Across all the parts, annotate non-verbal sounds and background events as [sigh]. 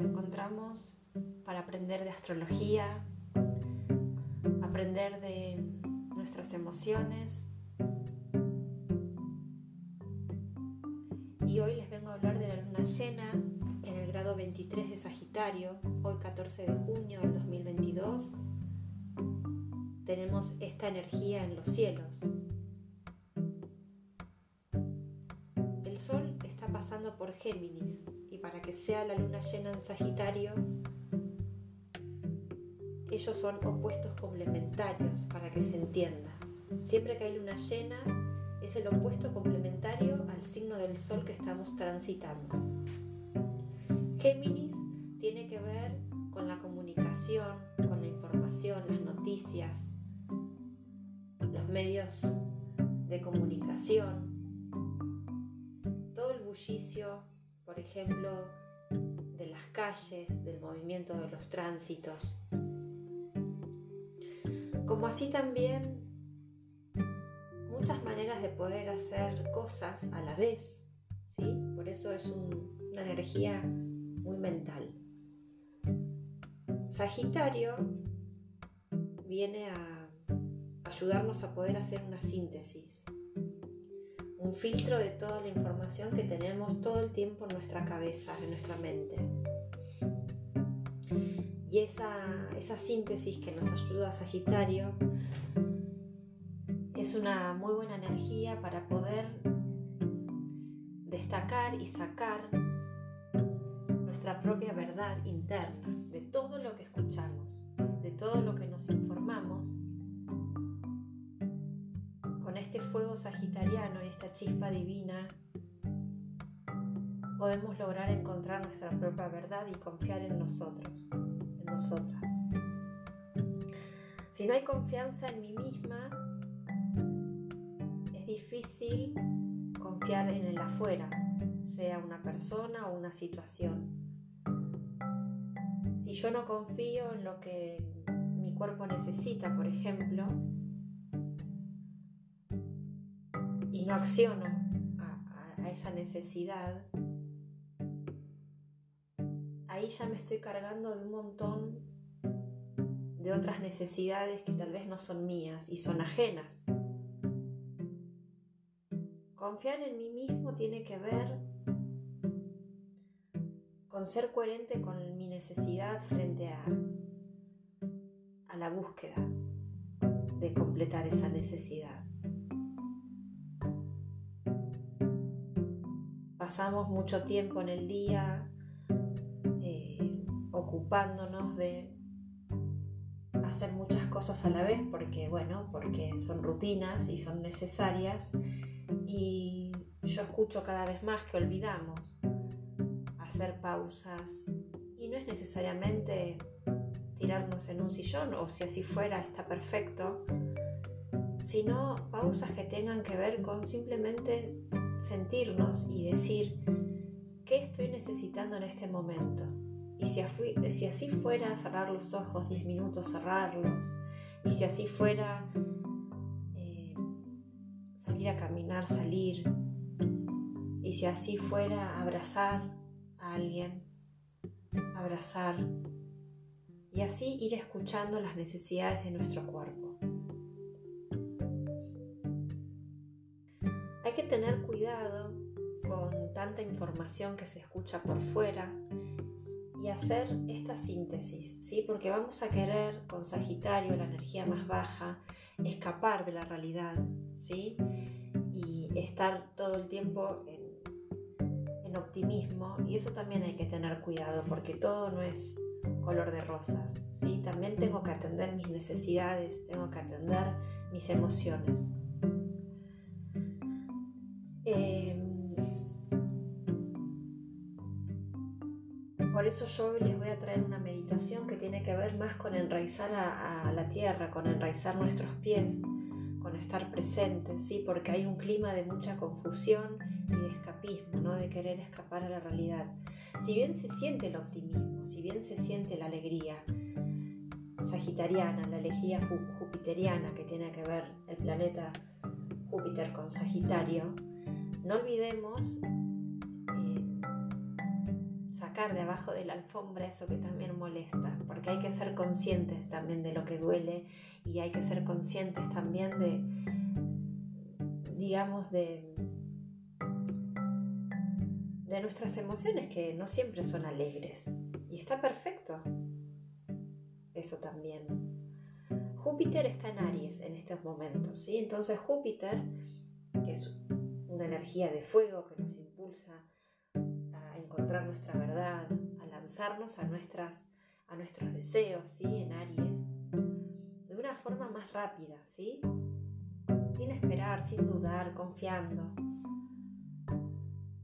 encontramos para aprender de astrología, aprender de nuestras emociones. Y hoy les vengo a hablar de la luna llena en el grado 23 de Sagitario, hoy 14 de junio del 2022. Tenemos esta energía en los cielos. El Sol está pasando por Géminis para que sea la luna llena en Sagitario, ellos son opuestos complementarios para que se entienda. Siempre que hay luna llena, es el opuesto complementario al signo del Sol que estamos transitando. Géminis tiene que ver con la comunicación, con la información, las noticias, los medios de comunicación, todo el bullicio, por ejemplo, de las calles, del movimiento de los tránsitos, como así también muchas maneras de poder hacer cosas a la vez, ¿sí? Por eso es una energía muy mental. Sagitario viene a ayudarnos a poder hacer una síntesis, un filtro de toda la información que tenemos todo el tiempo en nuestra cabeza, en nuestra mente. Y esa, esa síntesis que nos ayuda a Sagitario es una muy buena energía para poder destacar y sacar nuestra propia verdad interna de todo lo que escuchamos, de todo lo que nos informamos. Fuego sagitariano y esta chispa divina podemos lograr encontrar nuestra propia verdad y confiar en nosotros nosotras. Si no hay confianza en mí misma, es difícil confiar en el afuera, sea una persona o una situación. Si yo no confío en lo que mi cuerpo necesita, por ejemplo, y no acciono a, esa necesidad, ahí ya me estoy cargando de un montón de otras necesidades que tal vez no son mías y son ajenas. Confiar en mí mismo tiene que ver con ser coherente con mi necesidad frente a, a la búsqueda de completar esa necesidad. Pasamos mucho tiempo en el día ocupándonos de hacer muchas cosas a la vez porque, bueno, porque son rutinas y son necesarias. Y yo escucho cada vez más que olvidamos hacer pausas. Y no es necesariamente tirarnos en un sillón o si así fuera está perfecto, sino pausas que tengan que ver con simplemente sentirnos y decir qué estoy necesitando en este momento y si, si así fuera cerrar los ojos 10 minutos, cerrarlos. Y si así fuera eh, salir a caminar, salir. Y si así fuera abrazar a alguien, abrazar. Y así ir escuchando las necesidades de nuestro cuerpo. Hay que tener cuidado con tanta información que se escucha por fuera y hacer esta síntesis, ¿sí? Porque vamos a querer con Sagitario, la energía más baja, escapar de la realidad, ¿sí? Y estar todo el tiempo en, optimismo y eso también hay que tener cuidado porque todo no es color de rosas, ¿sí? También tengo que atender mis necesidades, tengo que atender mis emociones. Eso yo les voy a traer una meditación que tiene que ver más con enraizar a, la tierra, con enraizar nuestros pies, con estar presentes, ¿sí? porque hay un clima de mucha confusión y de escapismo, ¿no? de querer escapar a la realidad. Si bien se siente el optimismo, si bien se siente la alegría sagitariana, la alegría jupiteriana que tiene que ver el planeta Júpiter con Sagitario, no olvidemos sacar de abajo de la alfombra eso que también molesta, porque hay que ser conscientes también de lo que duele y hay que ser conscientes también de, digamos, de, de nuestras emociones que no siempre son alegres. Y está perfecto. Eso también. Júpiter está en Aries en estos momentos, ¿sí? Entonces Júpiter, que es una energía de fuego que nos impulsa encontrar nuestra verdad, a lanzarnos a, nuestras, a nuestros deseos, ¿sí? En Aries, de una forma más rápida, ¿sí? Sin esperar, sin dudar, confiando.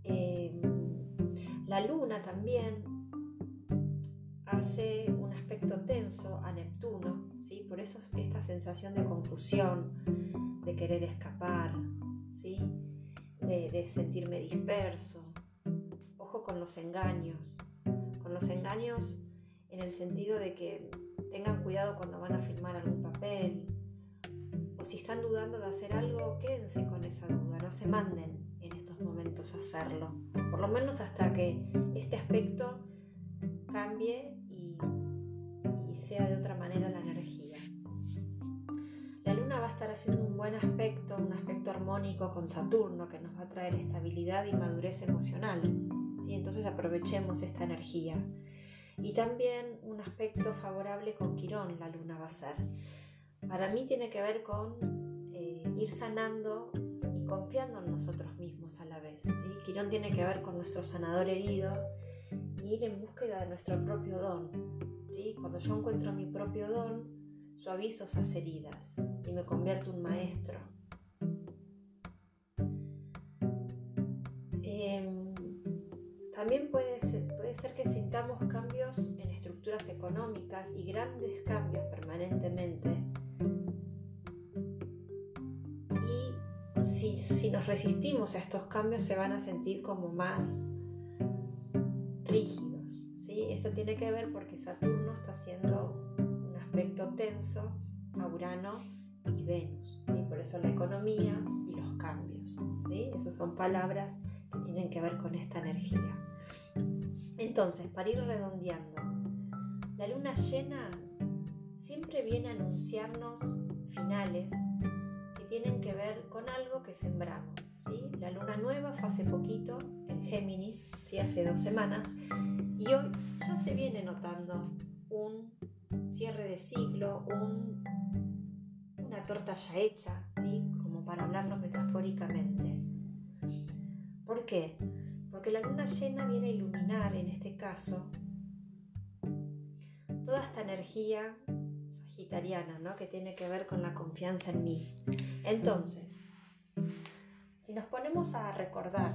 Em, la luna también hace un aspecto tenso a Neptuno, ¿sí? por eso esta sensación de confusión, de querer escapar, ¿sí? de sentirme disperso. Con los engaños, con los engaños en el sentido de que tengan cuidado cuando van a firmar algún papel, o si están dudando de hacer algo, quédense con esa duda, no se manden en estos momentos a hacerlo, por lo menos hasta que este aspecto cambie y, sea de otra manera la energía. La luna va a estar haciendo un buen aspecto, un aspecto armónico con Saturno que nos va a traer estabilidad y madurez emocional. ¿Sí? Entonces aprovechemos esta energía. Y también un aspecto favorable con Quirón la luna va a ser. Para mí tiene que ver con eh, ir sanando y confiando en nosotros mismos a la vez. ¿sí? Quirón tiene que ver con nuestro sanador herido ir en búsqueda de nuestro propio don. ¿sí? Cuando yo encuentro mi propio don, suavizo esas heridas y me convierto en maestro. También puede ser, puede ser que sintamos cambios en estructuras económicas y grandes cambios permanentemente. Y si, si nos resistimos a estos cambios se van a sentir como más rígidos. ¿sí? Eso tiene que ver porque Saturno está haciendo un aspecto tenso a Urano y Venus. ¿sí? Por eso la economía y los cambios. ¿sí? Esas son palabras que tienen que ver con esta energía. Entonces, para ir redondeando, la luna llena siempre viene a anunciarnos finales que tienen que ver con algo que sembramos. La luna nueva fue hace poquito Géminis, ¿sí? hace dos semanas, y hoy ya se viene notando un cierre de ciclo, un, una torta ya hecha, como para hablarlo metafóricamente. ¿Por qué? Porque la luna llena viene a iluminar, en este caso, toda esta energía sagitariana, ¿no? que tiene que ver con la confianza en mí. Entonces, si nos ponemos a recordar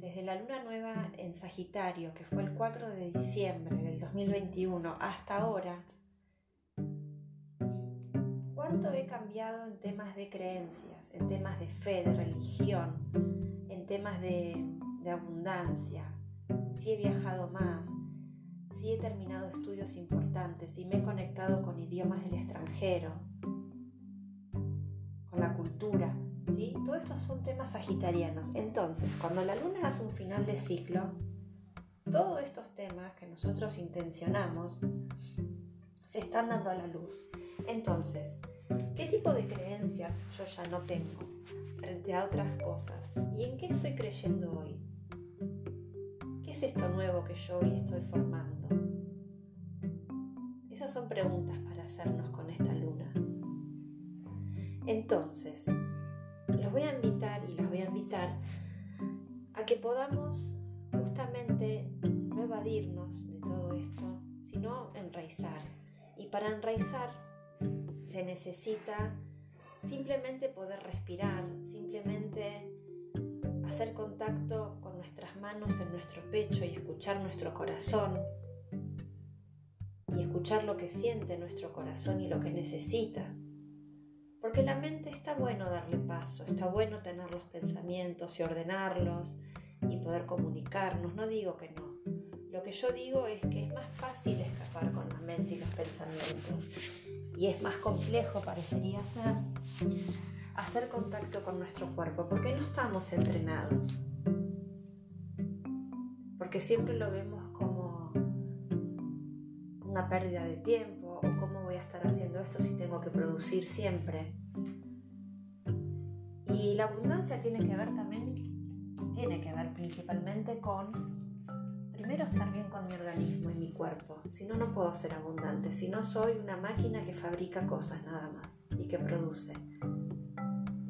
desde la luna nueva en Sagitario, que fue el 4 de diciembre del 2021, hasta ahora, ¿cuánto he cambiado en temas de creencias, en temas de fe, de religión, en temas de, de abundancia? Si he viajado más, si he terminado estudios importantes, si me he conectado con idiomas del extranjero, con la cultura. ¿sí? Todos estos son temas sagitarianos. Entonces, cuando la luna hace un final de ciclo, todos estos temas que nosotros intencionamos se están dando a la luz. Entonces, ¿qué tipo de creencias yo ya no tengo frente a otras cosas? ¿Y en qué estoy creyendo hoy? ¿Qué es esto nuevo que yo hoy estoy formando? Esas son preguntas para hacernos con esta luna. Entonces, los voy a invitar y las voy a invitar a que podamos justamente no evadirnos de todo esto, sino enraizar. Y para enraizar se necesita simplemente poder respirar, simplemente hacer contacto con nuestras manos en nuestro pecho y escuchar nuestro corazón y escuchar lo que siente nuestro corazón y lo que necesita. Porque la mente está bueno darle paso, está bueno tener los pensamientos y ordenarlos y poder comunicarnos, no digo que no. Lo que yo digo es que es más fácil escapar con la mente y los pensamientos y es más complejo, parecería ser, hacer contacto con nuestro cuerpo porque no estamos entrenados. porque siempre lo vemos como una pérdida de tiempo o cómo voy a estar haciendo esto si tengo que producir siempre. Y la abundancia tiene que ver también, tiene que ver principalmente con primero estar bien con mi organismo y mi cuerpo, si no, no puedo ser abundante, si no soy una máquina que fabrica cosas nada más y que produce.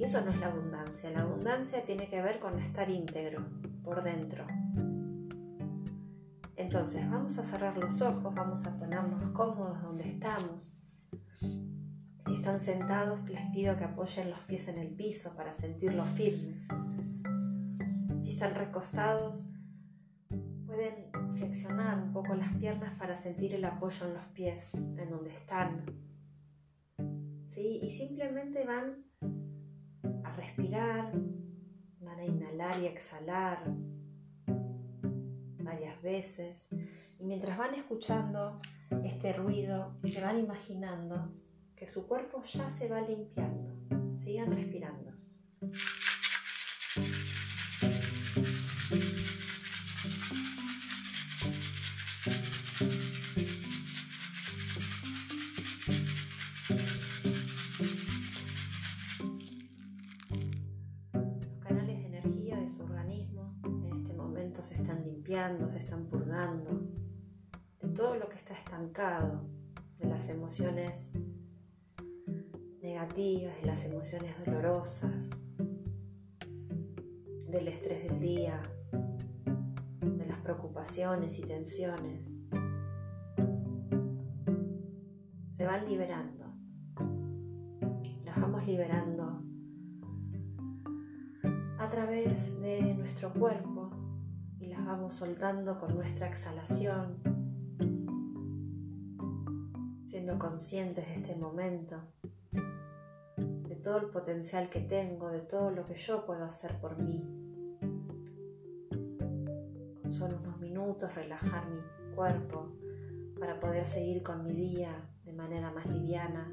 Y eso no es la abundancia, la abundancia tiene que ver con estar íntegro por dentro. Entonces vamos a cerrar los ojos, vamos a ponernos cómodos donde estamos. Si están sentados, les pido que apoyen los pies en el piso para sentirlos firmes. Si están recostados, pueden flexionar un poco las piernas para sentir el apoyo en los pies, en donde están. ¿Sí? Y simplemente van a respirar, van a inhalar y exhalar varias veces. Y mientras van escuchando este ruido, se van imaginando que su cuerpo ya se va limpiando. Sigan respirando. De las emociones negativas, de las emociones dolorosas, del estrés del día, de las preocupaciones y tensiones. Se van liberando. Las vamos liberando a través de nuestro cuerpo vamos soltando con nuestra exhalación, siendo conscientes de este momento, de todo el potencial que tengo, de todo lo que yo puedo hacer por mí. Con solo unos minutos relajar mi cuerpo para poder seguir con mi día de manera más liviana,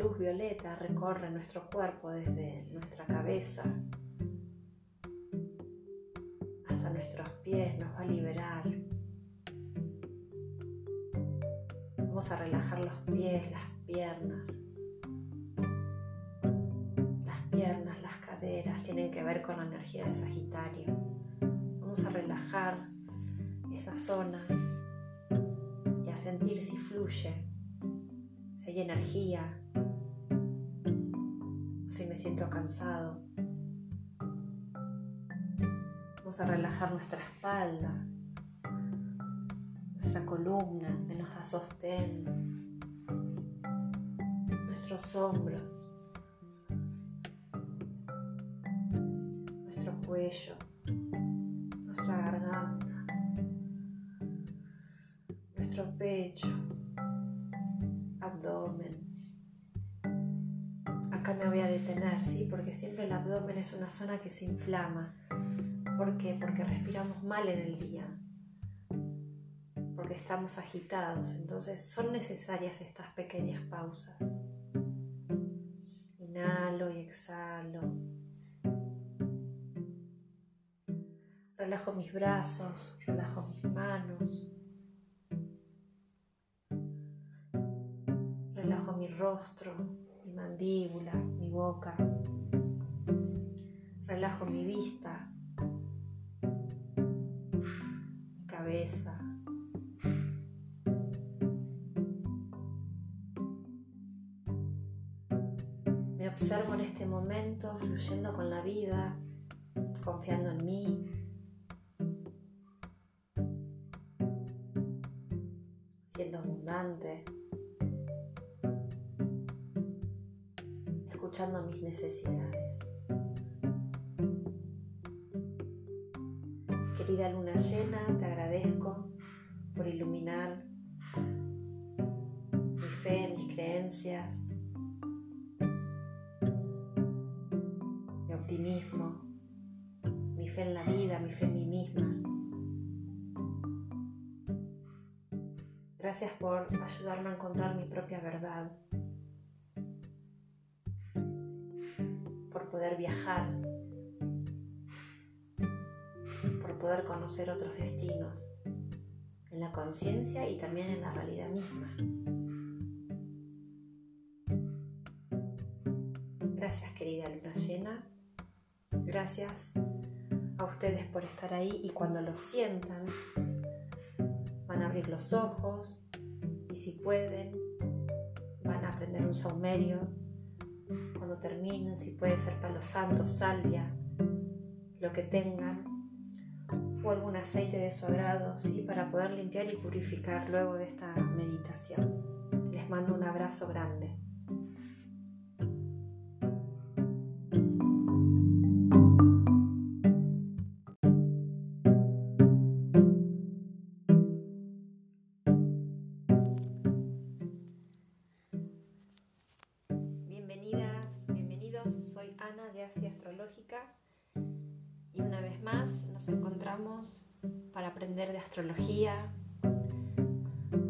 luz violeta recorre nuestro cuerpo desde nuestra cabeza nuestros pies, nos va a liberar. Vamos a relajar los pies, las piernas. Las piernas, las caderas tienen que ver con la energía de Sagitario. Vamos a relajar esa zona y a sentir si fluye, si hay energía, si me siento cansado. Vamos a relajar nuestra espalda, nuestra columna que nos da sostén, nuestros hombros, nuestro cuello, nuestra garganta, nuestro pecho, abdomen me voy a detener, ¿sí? Porque siempre el abdomen es una zona que se inflama. ¿Por qué? Porque respiramos mal en el día. Porque estamos agitados. Entonces son necesarias estas pequeñas pausas. Inhalo y exhalo. Relajo mis brazos, relajo mis manos. Relajo mi rostro, mandíbula, mi boca. Relajo mi vista, Me observo en este momento fluyendo con la vida, confiando en mí. siendo abundante. escuchando mis necesidades. Querida luna llena, te agradezco por iluminar mi fe, mis creencias, mi optimismo, mi fe en la vida, mi fe en mí misma. Gracias por ayudarme a encontrar mi propia verdad por poder viajar, poder conocer otros destinos en la conciencia y también en la realidad misma. Gracias querida luna llena, gracias a ustedes por estar ahí y cuando lo sientan van a abrir los ojos y si pueden van a aprender un saumerio. Cuando terminen, si puede ser palo santo, salvia, lo que tengan, o algún aceite de su agrado, ¿sí? para poder limpiar y purificar luego de esta meditación. Les mando un abrazo grande. Astrología,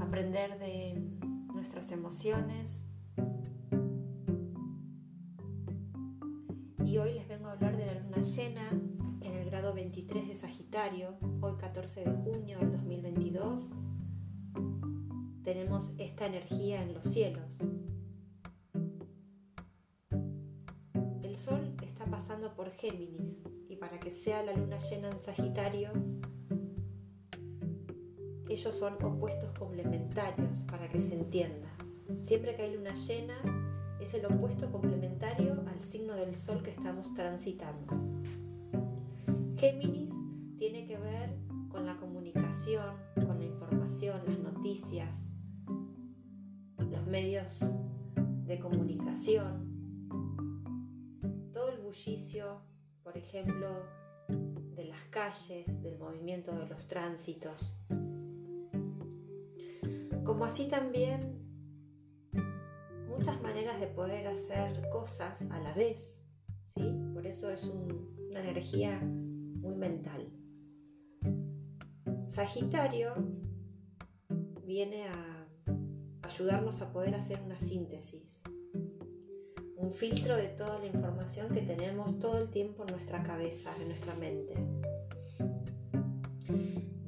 aprender de nuestras emociones. Y hoy les vengo a hablar de la luna llena en el grado 23 de Sagitario, hoy 14 de junio del 2022. Tenemos esta energía en los cielos. El Sol está pasando por Géminis y para que sea la luna llena en Sagitario, ellos son opuestos complementarios para que se entienda. Siempre que hay luna llena es el opuesto complementario al signo del Sol que estamos transitando. Géminis tiene que ver con la comunicación, con la información, las noticias, los medios de comunicación, todo el bullicio, por ejemplo, de las calles, del movimiento de los tránsitos. Como así también muchas maneras de poder hacer cosas a la vez, ¿sí? Por eso es un- una energía muy mental. Sagitario viene a ayudarnos a poder hacer una síntesis, un filtro de toda la información que tenemos todo el tiempo en nuestra cabeza, en nuestra mente.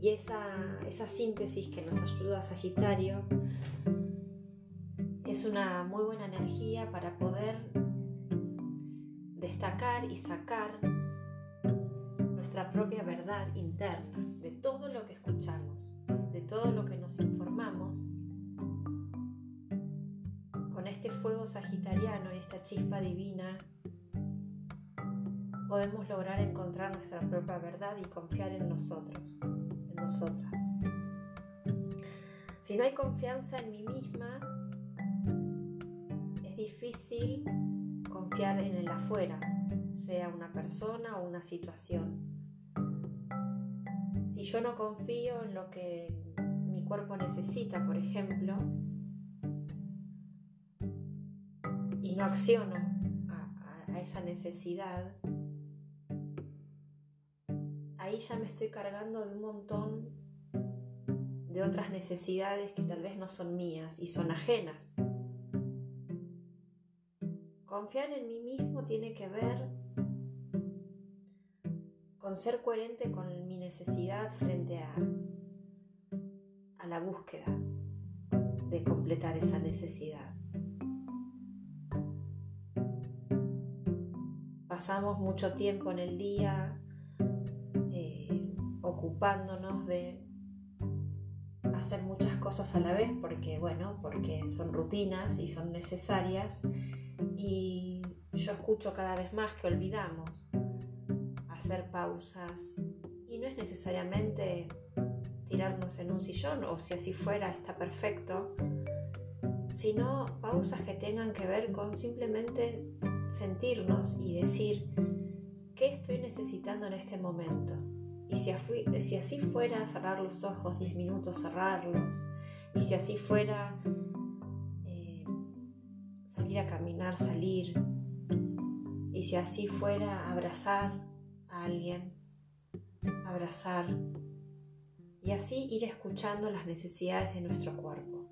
Y esa, esa síntesis que nos ayuda a Sagitario es una muy buena energía para poder destacar y sacar nuestra propia verdad interna de todo lo que escuchamos, de todo lo que nos informamos. Con este fuego sagitariano y esta chispa divina podemos lograr encontrar nuestra propia verdad y confiar en nosotros, nosotras. Si no hay confianza en mí misma, es difícil confiar en el afuera, sea una persona o una situación. Si yo no confío en lo que mi cuerpo necesita, por ejemplo, y no acciono a, a- a esa necesidad, ahí ya me estoy cargando de un montón de otras necesidades que tal vez no son mías y son ajenas. Confiar en mí mismo tiene que ver con ser coherente con mi necesidad frente a, a la búsqueda de completar esa necesidad. Pasamos mucho tiempo en el día ocupándonos de hacer muchas cosas a la vez porque, bueno, porque son rutinas y son necesarias y yo escucho cada vez más que olvidamos hacer pausas y no es necesariamente tirarnos en un sillón o si así fuera está perfecto, sino pausas que tengan que ver con simplemente sentirnos y decir qué estoy necesitando en este momento. Y si, así fuera cerrar los ojos 10 minutos, cerrarlos. Y si así fuera eh, salir a caminar, salir. Y si así fuera abrazar a alguien, abrazar. Y así ir escuchando las necesidades de nuestro cuerpo.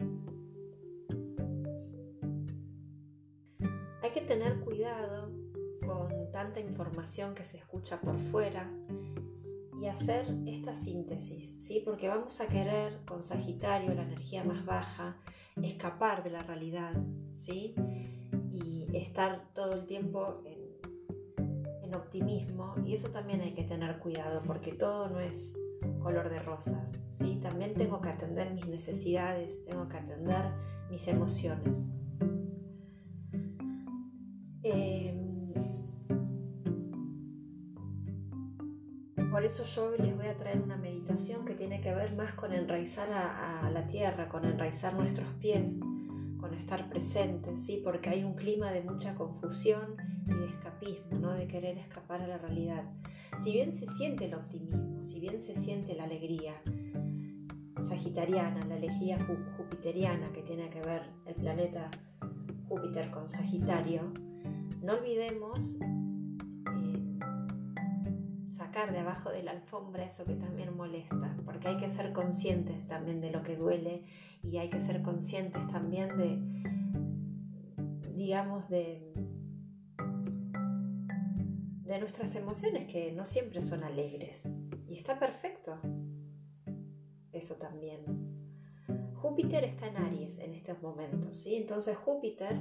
Hay que tener cuidado con tanta información que se escucha por fuera y hacer esta síntesis, ¿sí? Porque vamos a querer con Sagitario, la energía más baja, escapar de la realidad, ¿sí? Y estar todo el tiempo en, optimismo y eso también hay que tener cuidado porque todo no es color de rosas, ¿sí? También tengo que atender mis necesidades, tengo que atender mis emociones. Eso yo les voy a traer una meditación que tiene que ver más con enraizar a, la tierra, con enraizar nuestros pies, con estar presentes, ¿sí? porque hay un clima de mucha confusión y de escapismo, ¿no? de querer escapar a la realidad. Si bien se siente el optimismo, si bien se siente la alegría sagitariana, la alegría jupiteriana que tiene que ver el planeta Júpiter con Sagitario, no olvidemos de abajo de la alfombra eso que también molesta, porque hay que ser conscientes también de lo que duele y hay que ser conscientes también de, digamos, de, de nuestras emociones que no siempre son alegres. Y está perfecto. Eso también. Júpiter está en Aries en estos momentos, ¿sí? Entonces Júpiter,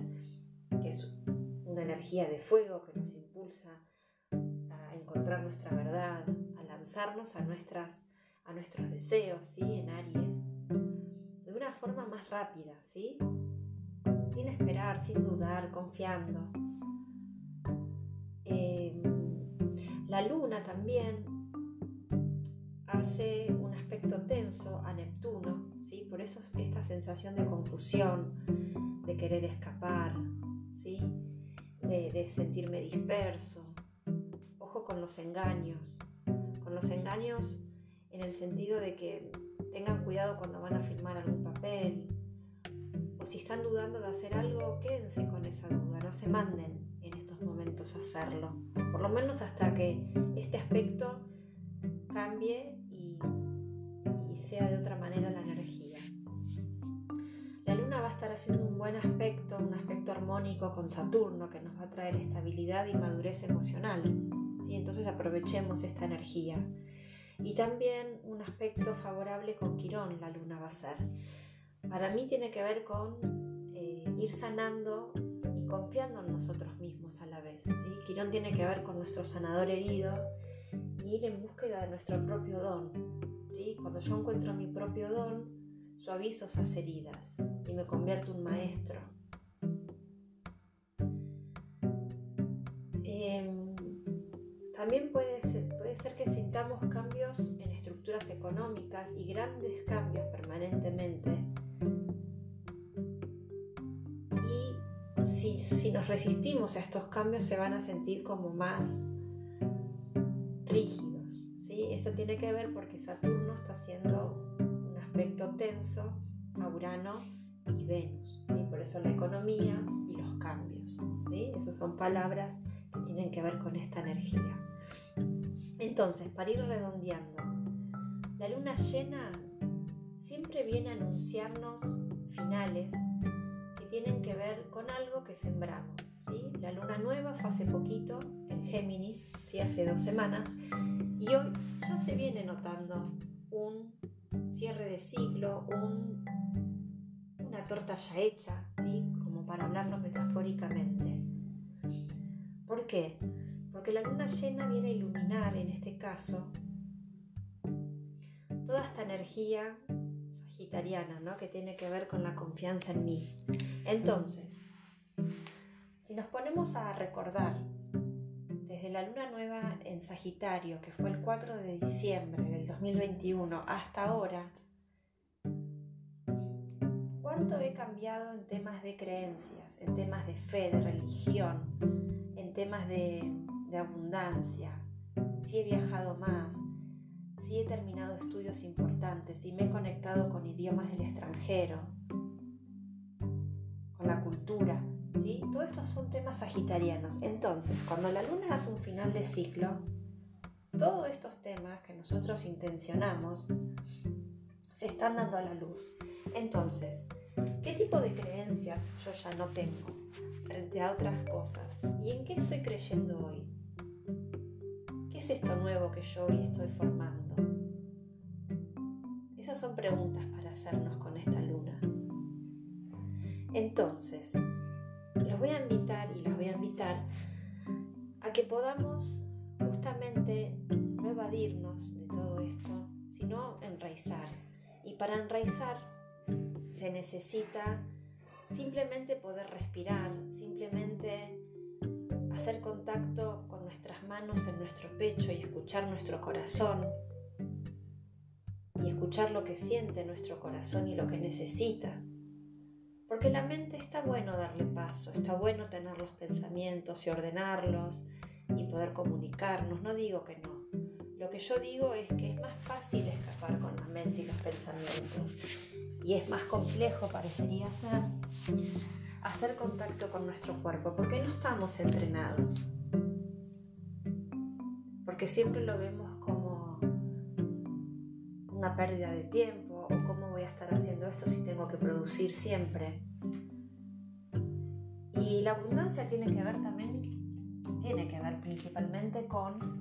que es una energía de fuego que nos impulsa encontrar nuestra verdad, a lanzarnos a, nuestras, a nuestros deseos, ¿sí? En Aries, de una forma más rápida, ¿sí? Sin esperar, sin dudar, confiando. Em, la luna también hace un aspecto tenso a Neptuno, ¿sí? Por eso esta sensación de confusión, de querer escapar, ¿sí? de sentirme disperso, con los engaños, con los engaños en el sentido de que tengan cuidado cuando van a firmar algún papel, o si están dudando de hacer algo, quédense con esa duda, no se manden en estos momentos a hacerlo, por lo menos hasta que este aspecto cambie y, y sea de otra manera la energía. La luna va a estar haciendo un buen aspecto, un aspecto armónico con Saturno que nos va a traer estabilidad y madurez emocional y entonces aprovechemos esta energía. Y también un aspecto favorable con Quirón la luna va a ser. Para mí tiene que ver con eh, ir sanando y confiando en nosotros mismos a la vez. Quirón tiene que ver con nuestro sanador herido y ir en búsqueda de nuestro propio don. ¿sí? Cuando yo encuentro mi propio don, suavizo esas heridas y me convierto en maestro. Eh, también puede ser, puede ser que sintamos cambios en estructuras económicas y grandes cambios permanentemente. Y si, nos resistimos a estos cambios se van a sentir como más rígidos. ¿sí? Eso tiene que ver porque Saturno está haciendo un aspecto tenso a Urano y Venus. ¿sí? Por eso la economía y los cambios. ¿sí? Esas son palabras que tienen que ver con esta energía. Entonces, para ir redondeando, la luna llena siempre viene a anunciarnos finales que tienen que ver con algo que sembramos. La luna nueva fue hace poquito en Géminis, ¿sí? hace dos semanas, y hoy ya se viene notando un cierre de ciclo, una torta ya hecha, como para hablarlo metafóricamente. ¿Por qué? Porque la luna llena viene a iluminar en este caso toda esta energía sagitariana, ¿no? que tiene que ver con la confianza en mí. Entonces, si nos ponemos a recordar desde la luna nueva en Sagitario, que fue el 4 de diciembre del 2021, hasta ahora, ¿cuánto he cambiado en temas de creencias, en temas de fe, de religión, en temas de de abundancia, si he viajado más, si he terminado estudios importantes, si me he conectado con idiomas del extranjero, con la cultura, ¿sí? Todos estos son temas sagitarianos. Entonces, cuando la luna hace un final de ciclo, todos estos temas que nosotros intencionamos se están dando a la luz. Entonces, ¿qué tipo de creencias yo ya no tengo? frente a otras cosas. ¿Y en qué estoy creyendo hoy? ¿Qué es esto nuevo que yo hoy estoy formando? Esas son preguntas para hacernos con esta luna. Entonces, los voy a invitar y las voy a invitar a que podamos justamente no evadirnos de todo esto, sino enraizar. Y para enraizar se necesita simplemente poder respirar, simplemente hacer contacto con nuestras manos en nuestro pecho y escuchar nuestro corazón y escuchar lo que siente nuestro corazón y lo que necesita. Porque la mente está bueno darle paso, está bueno tener los pensamientos y ordenarlos y poder comunicarnos, no digo que no. Lo que yo digo es que es más fácil escapar con la mente y los pensamientos y es más complejo, parecería ser, hacer contacto con nuestro cuerpo porque no estamos entrenados. Porque siempre lo vemos como una pérdida de tiempo o cómo voy a estar haciendo esto si tengo que producir siempre. Y la abundancia tiene que ver también, tiene que ver principalmente con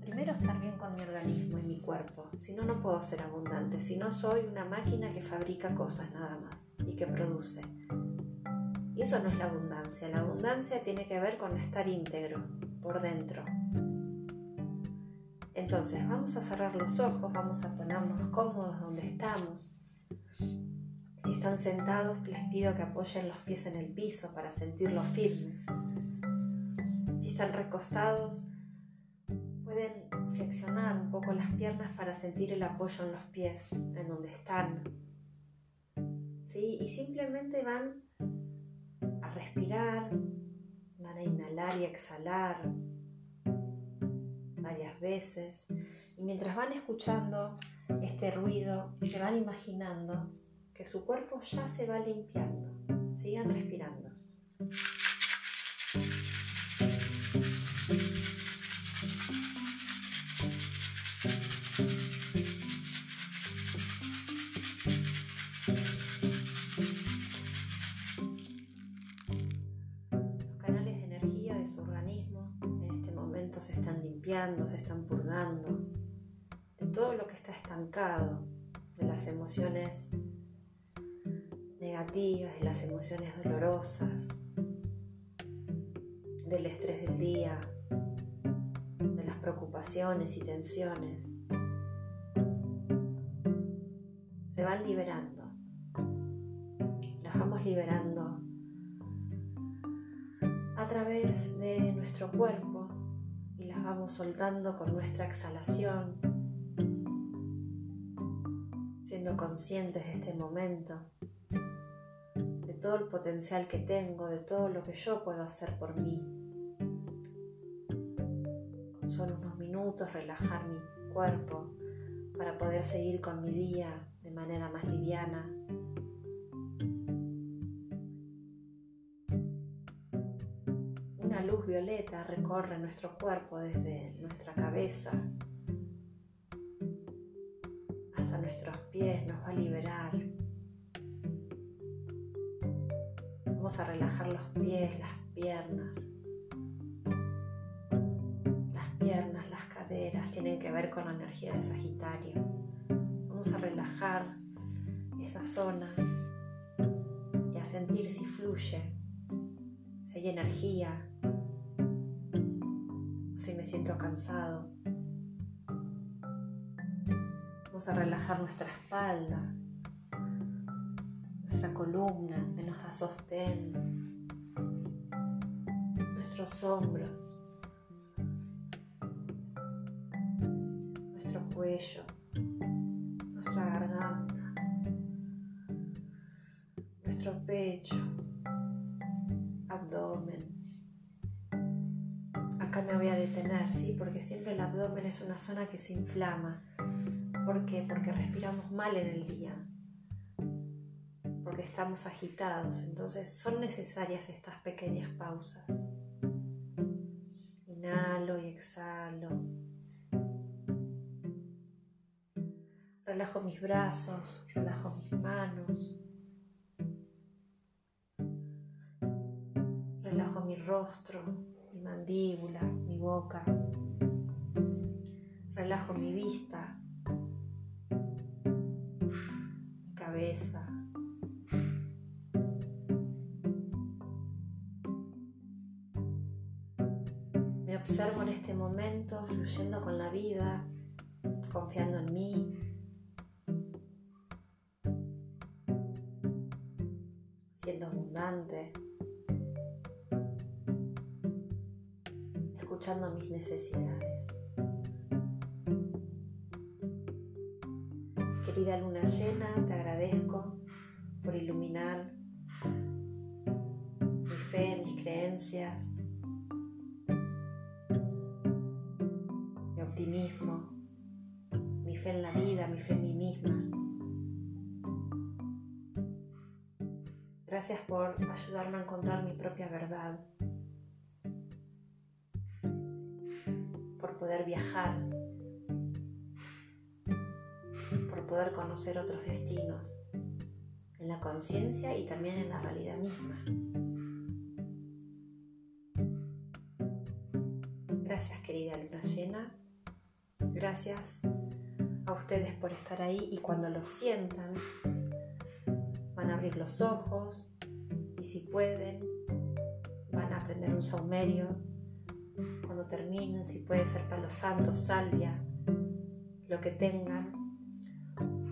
primero estar bien con mi organismo y mi cuerpo, si no, no puedo ser abundante, si no soy una máquina que fabrica cosas nada más y que produce. Eso no es la abundancia, la abundancia tiene que ver con estar íntegro, por dentro. Entonces vamos a cerrar los ojos, vamos a ponernos cómodos donde estamos. Si están sentados, les pido que apoyen los pies en el piso para sentirlos firmes. Si están recostados, pueden flexionar un poco las piernas para sentir el apoyo en los pies, en donde están. ¿Sí? Y simplemente van respirar, van a inhalar y exhalar varias veces. Y mientras van escuchando este ruido, se van imaginando que su cuerpo ya se va limpiando. Sigan respirando. De las emociones dolorosas, del estrés del día, de las preocupaciones y tensiones. Se van liberando. Las vamos liberando a través de nuestro cuerpo las vamos soltando con nuestra exhalación, siendo conscientes de este momento, todo el potencial que tengo, de todo lo que yo puedo hacer por mí. Con solo unos minutos relajar mi cuerpo para poder seguir con mi día de manera más liviana, luz violeta recorre nuestro cuerpo desde nuestra cabeza hasta nuestros pies, nos va a liberar. Vamos a relajar los pies, las piernas. Las piernas, las caderas tienen que ver con la energía de Sagitario. Vamos a relajar esa zona y a sentir si fluye, si hay energía, si me siento cansado. Vamos a relajar nuestra espalda, columna que nos da sostén, nuestros hombros, nuestro cuello, nuestra garganta, nuestro pecho, abdomen acá me voy a detener, ¿sí? Porque siempre el abdomen es una zona que se inflama. ¿Por qué? Porque respiramos mal en el día. Estamos agitados. Entonces son necesarias estas pequeñas pausas. Inhalo y exhalo. Relajo mis brazos, relajo mis manos. rostro, mi mandíbula, mi boca. Relajo mi vista, mi cabeza. Momento fluyendo con la vida, confiando en mí, siendo abundante. escuchando mis necesidades. Querida luna llena, te agradezco por iluminar mi fe, mis creencias, Gracias por ayudarme a encontrar mi propia verdad. Poder viajar, por poder conocer otros destinos. En la conciencia y también en la realidad misma. Gracias querida luna llena, gracias a ustedes por estar ahí y cuando lo sientan a abrir los ojos y si pueden van a aprender un saumerio cuando terminen, si puede ser palo santo, salvia, lo que tengan,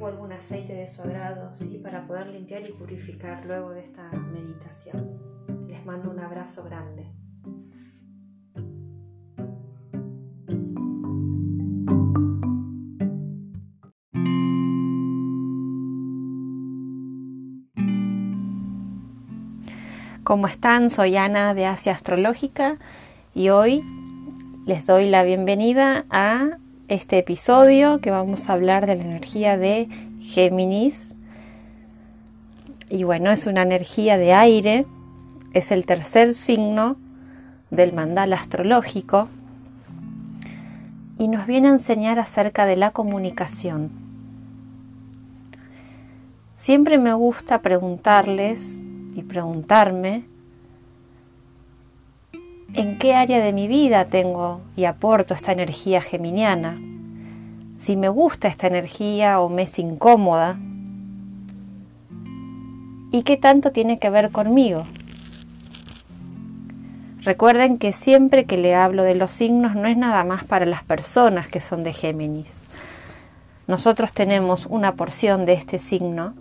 o algún aceite de su agrado, ¿sí? para poder limpiar y purificar luego de esta meditación. Les mando un abrazo grande. ¿Cómo están? Soy Ana de Asia Astrológica y hoy les doy la bienvenida a este episodio que vamos a hablar de la energía de Géminis. Y bueno, es una energía de aire, es el tercer signo del mandal astrológico y nos viene a enseñar acerca de la comunicación. Siempre me gusta preguntarles y preguntarme en qué área de mi vida tengo y aporto esta energía geminiana, si me gusta esta energía o me es incómoda, y qué tanto tiene que ver conmigo. Recuerden que siempre que le hablo de los signos no es nada más para las personas que son de Géminis. Nosotros tenemos una porción de este signo,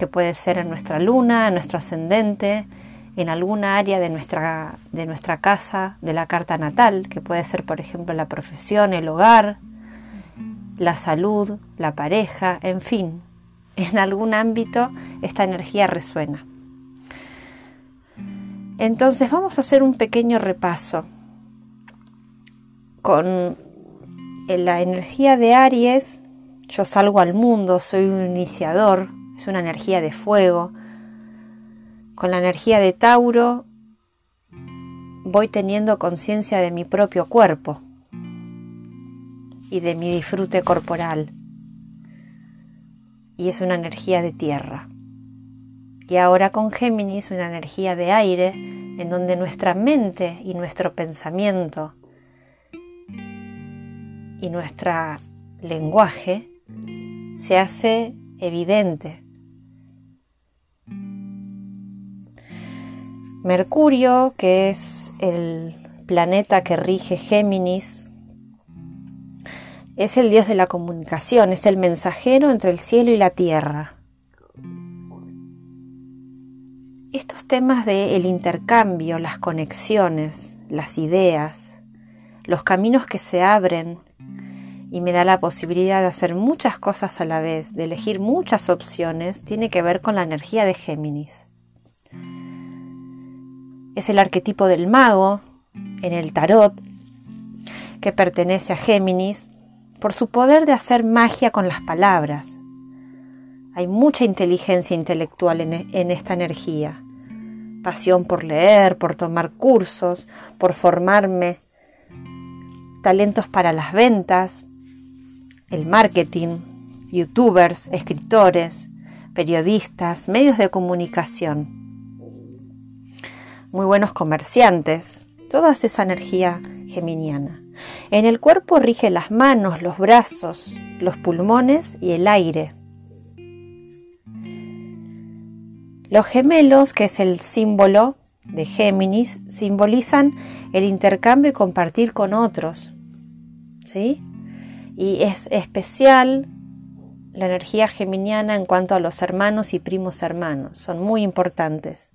que puede ser en nuestra luna, en nuestro ascendente, en alguna área de nuestra, de nuestra casa, de la carta natal, que puede ser, por ejemplo, la profesión, el hogar, la salud, la pareja, en fin, [laughs] en algún ámbito esta energía resuena. Entonces vamos a hacer un pequeño repaso con la energía de Aries. Yo salgo al mundo, soy un iniciador, es una energía de fuego, con la energía de Tauro voy teniendo conciencia de mi propio cuerpo y de mi disfrute corporal. Y es una energía de tierra. Y ahora con Géminis una energía de aire en donde nuestra mente y nuestro pensamiento y nuestro lenguaje se hace evidente, Mercurio, que es el planeta que rige Géminis, es el dios de la comunicación, es el mensajero entre el cielo y la tierra. Estos temas del el intercambio, las conexiones, las ideas, los caminos que se abren y me da la posibilidad de hacer muchas cosas a la vez, de elegir muchas opciones, tiene que ver con la energía de Géminis es el arquetipo del mago en el tarot, que pertenece a Géminis, por su poder de hacer magia con las palabras. Hay mucha inteligencia intelectual en, en esta energía, pasión por leer, por tomar cursos, por formarme, talentos para las ventas, el marketing, youtubers, escritores, periodistas, medios de comunicación muy buenos comerciantes, toda esa energía geminiana. En el cuerpo rige las manos, los brazos, los pulmones y el aire. Los gemelos, que es el símbolo de Géminis, simbolizan el intercambio y compartir con otros. ¿Sí? Y es especial la energía geminiana en cuanto a los hermanos y primos hermanos. Son muy importantes.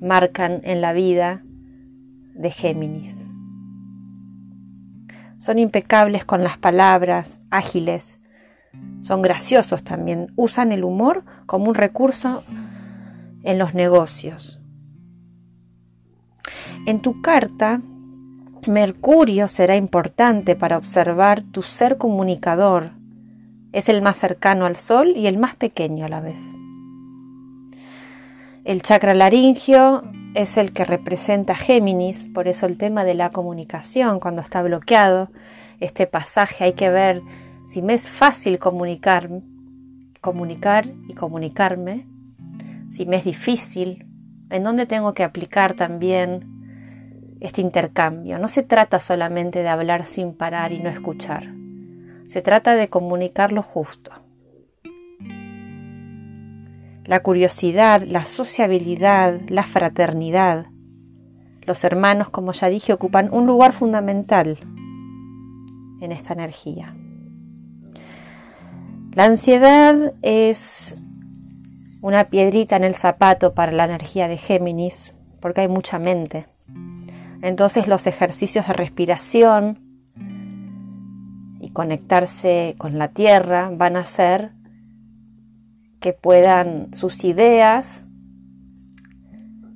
Marcan en la vida de Géminis. Son impecables con las palabras, ágiles. Son graciosos también. Usan el humor como un recurso en los negocios. En tu carta, Mercurio será importante para observar tu ser comunicador. Es el más cercano al Sol y el más pequeño a la vez. El chakra laringio es el que representa Géminis, por eso el tema de la comunicación, cuando está bloqueado, este pasaje hay que ver si me es fácil comunicar, comunicar y comunicarme, si me es difícil, en dónde tengo que aplicar también este intercambio. No se trata solamente de hablar sin parar y no escuchar, se trata de comunicar lo justo la curiosidad, la sociabilidad, la fraternidad. Los hermanos, como ya dije, ocupan un lugar fundamental en esta energía. La ansiedad es una piedrita en el zapato para la energía de Géminis, porque hay mucha mente. Entonces los ejercicios de respiración y conectarse con la tierra van a ser que puedan sus ideas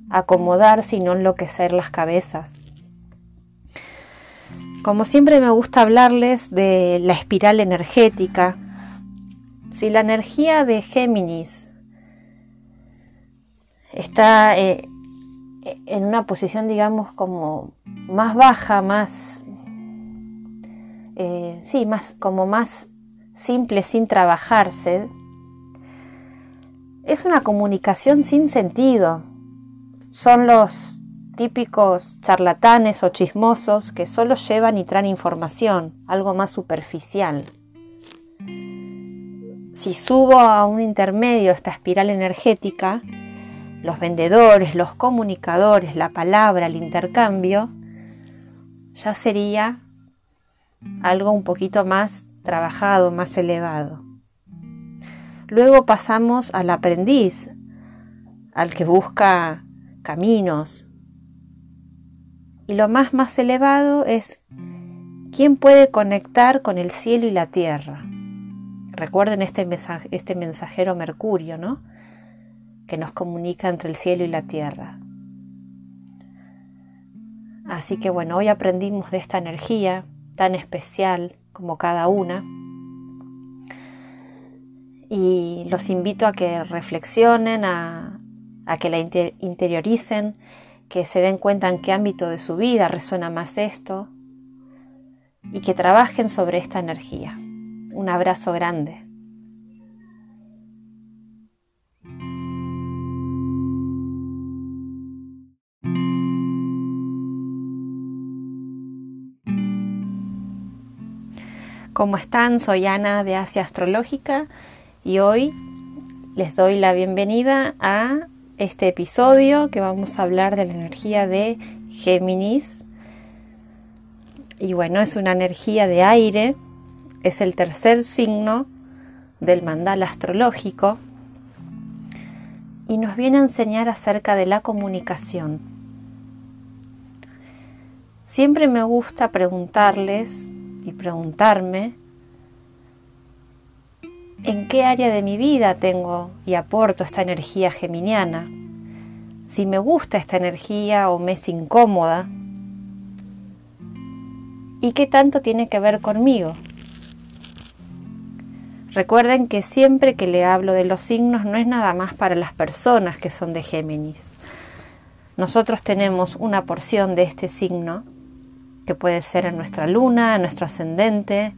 acomodarse y no enloquecer las cabezas. Como siempre me gusta hablarles de la espiral energética. Si la energía de Géminis está eh, en una posición, digamos, como más baja, más, eh, sí, más, como más simple, sin trabajarse, es una comunicación sin sentido. Son los típicos charlatanes o chismosos que solo llevan y traen información, algo más superficial. Si subo a un intermedio esta espiral energética, los vendedores, los comunicadores, la palabra, el intercambio, ya sería algo un poquito más trabajado, más elevado. Luego pasamos al aprendiz, al que busca caminos. Y lo más más elevado es quién puede conectar con el cielo y la tierra. Recuerden este, este mensajero Mercurio, ¿no? Que nos comunica entre el cielo y la tierra. Así que bueno, hoy aprendimos de esta energía tan especial como cada una y los invito a que reflexionen, a, que la interioricen, que se den cuenta en qué ámbito de su vida resuena más esto y que trabajen sobre esta energía. Un abrazo grande. ¿Cómo están? Soy Ana de Asia Astrológica y hoy les doy la bienvenida a este episodio que vamos a hablar de la energía de Géminis. Y bueno, es una energía de aire, es el tercer signo del mandal astrológico y nos viene a enseñar acerca de la comunicación. Siempre me gusta preguntarles y preguntarme en qué área de mi vida tengo y aporto esta energía geminiana, si me gusta esta energía o me es incómoda, y qué tanto tiene que ver conmigo. Recuerden que siempre que le hablo de los signos no es nada más para las personas que son de Géminis. Nosotros tenemos una porción de este signo, que puede ser en nuestra luna, en nuestro ascendente,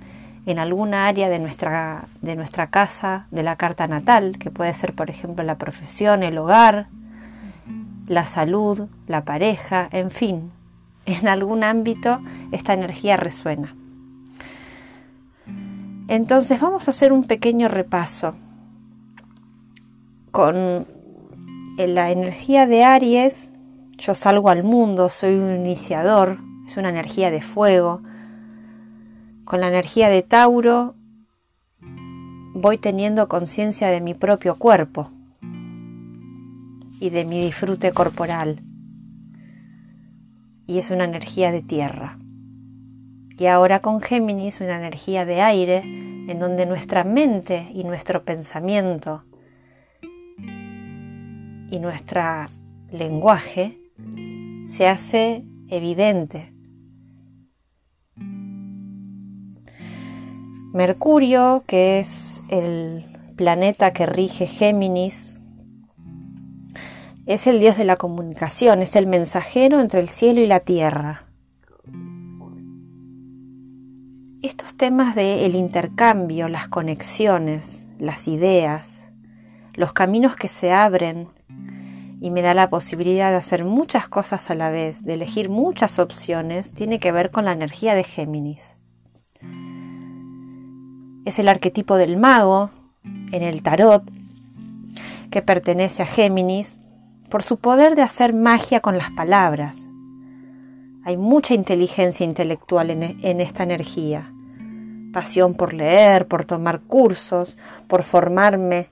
en alguna área de nuestra, de nuestra casa, de la carta natal, que puede ser, por ejemplo, la profesión, el hogar, la salud, la pareja, en fin, [laughs] en algún ámbito esta energía resuena. Entonces vamos a hacer un pequeño repaso con la energía de Aries. Yo salgo al mundo, soy un iniciador, es una energía de fuego. Con la energía de Tauro voy teniendo conciencia de mi propio cuerpo y de mi disfrute corporal. Y es una energía de tierra. Y ahora con Géminis una energía de aire en donde nuestra mente y nuestro pensamiento y nuestro lenguaje se hace evidente. Mercurio, que es el planeta que rige Géminis, es el dios de la comunicación, es el mensajero entre el cielo y la tierra. Estos temas del intercambio, las conexiones, las ideas, los caminos que se abren y me da la posibilidad de hacer muchas cosas a la vez, de elegir muchas opciones, tiene que ver con la energía de Géminis. Es el arquetipo del mago en el tarot que pertenece a Géminis por su poder de hacer magia con las palabras. Hay mucha inteligencia intelectual en, en esta energía. Pasión por leer, por tomar cursos, por formarme,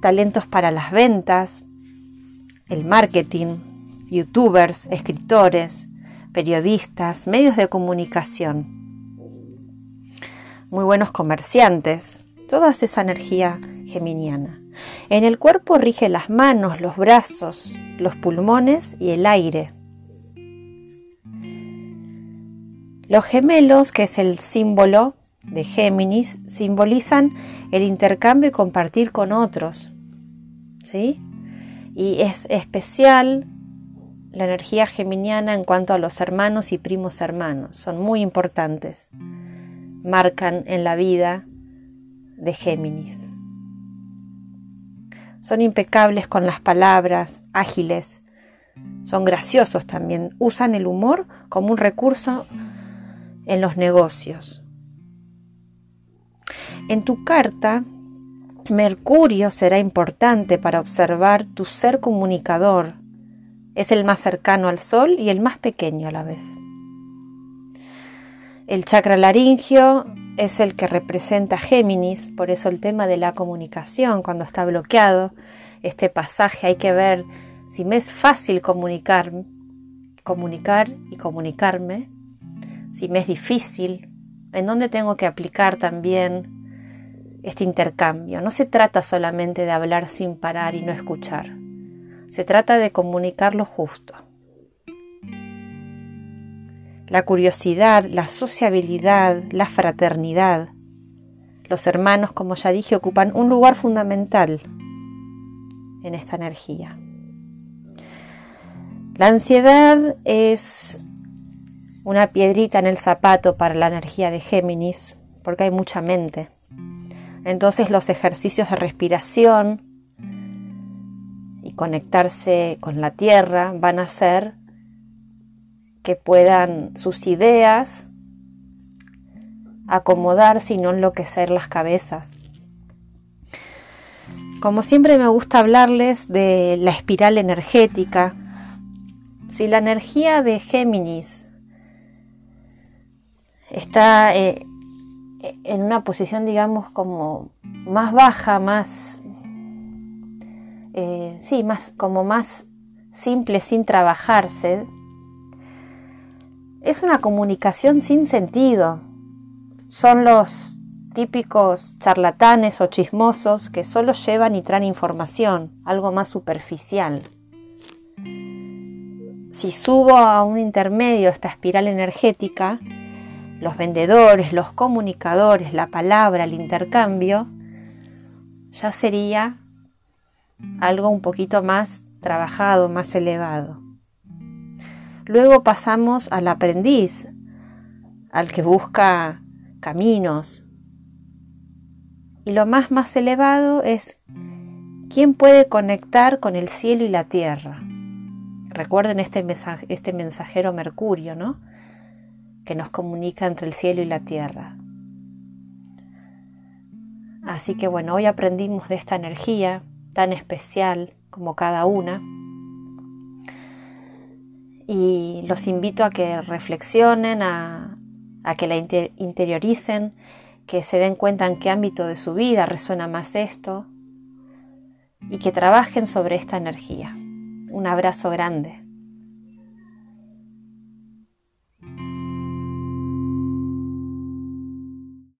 talentos para las ventas, el marketing, youtubers, escritores, periodistas, medios de comunicación, muy buenos comerciantes, toda esa energía geminiana. En el cuerpo rige las manos, los brazos, los pulmones y el aire. Los gemelos, que es el símbolo de Géminis, simbolizan el intercambio y compartir con otros. ¿Sí? Y es especial la energía geminiana en cuanto a los hermanos y primos hermanos. Son muy importantes. Marcan en la vida de Géminis. Son impecables con las palabras, ágiles. Son graciosos también. Usan el humor como un recurso en los negocios. En tu carta, Mercurio será importante para observar tu ser comunicador. Es el más cercano al Sol y el más pequeño a la vez. El chakra laringio es el que representa Géminis, por eso el tema de la comunicación, cuando está bloqueado, este pasaje hay que ver si me es fácil comunicar, comunicar y comunicarme, si me es difícil, en dónde tengo que aplicar también este intercambio. No se trata solamente de hablar sin parar y no escuchar. Se trata de comunicar lo justo. La curiosidad, la sociabilidad, la fraternidad. Los hermanos, como ya dije, ocupan un lugar fundamental en esta energía. La ansiedad es una piedrita en el zapato para la energía de Géminis, porque hay mucha mente. Entonces los ejercicios de respiración y conectarse con la tierra van a hacer que puedan sus ideas acomodarse y no enloquecer las cabezas. Como siempre me gusta hablarles de la espiral energética. Si la energía de Géminis está eh, en una posición, digamos, como más baja, más, eh, sí, más, como más simple, sin trabajarse, es una comunicación sin sentido. Son los típicos charlatanes o chismosos que solo llevan y traen información, algo más superficial. Si subo a un intermedio esta espiral energética, los vendedores, los comunicadores, la palabra, el intercambio, ya sería algo un poquito más trabajado, más elevado. Luego pasamos al aprendiz, al que busca caminos. Y lo más más elevado es ¿Quién puede conectar con el cielo y la tierra? Recuerden este, este mensajero Mercurio, ¿no? Que nos comunica entre el cielo y la tierra. Así que bueno, hoy aprendimos de esta energía tan especial como cada una. Y los invito a que reflexionen, a, que la interioricen, que se den cuenta en qué ámbito de su vida resuena más esto y que trabajen sobre esta energía. Un abrazo grande.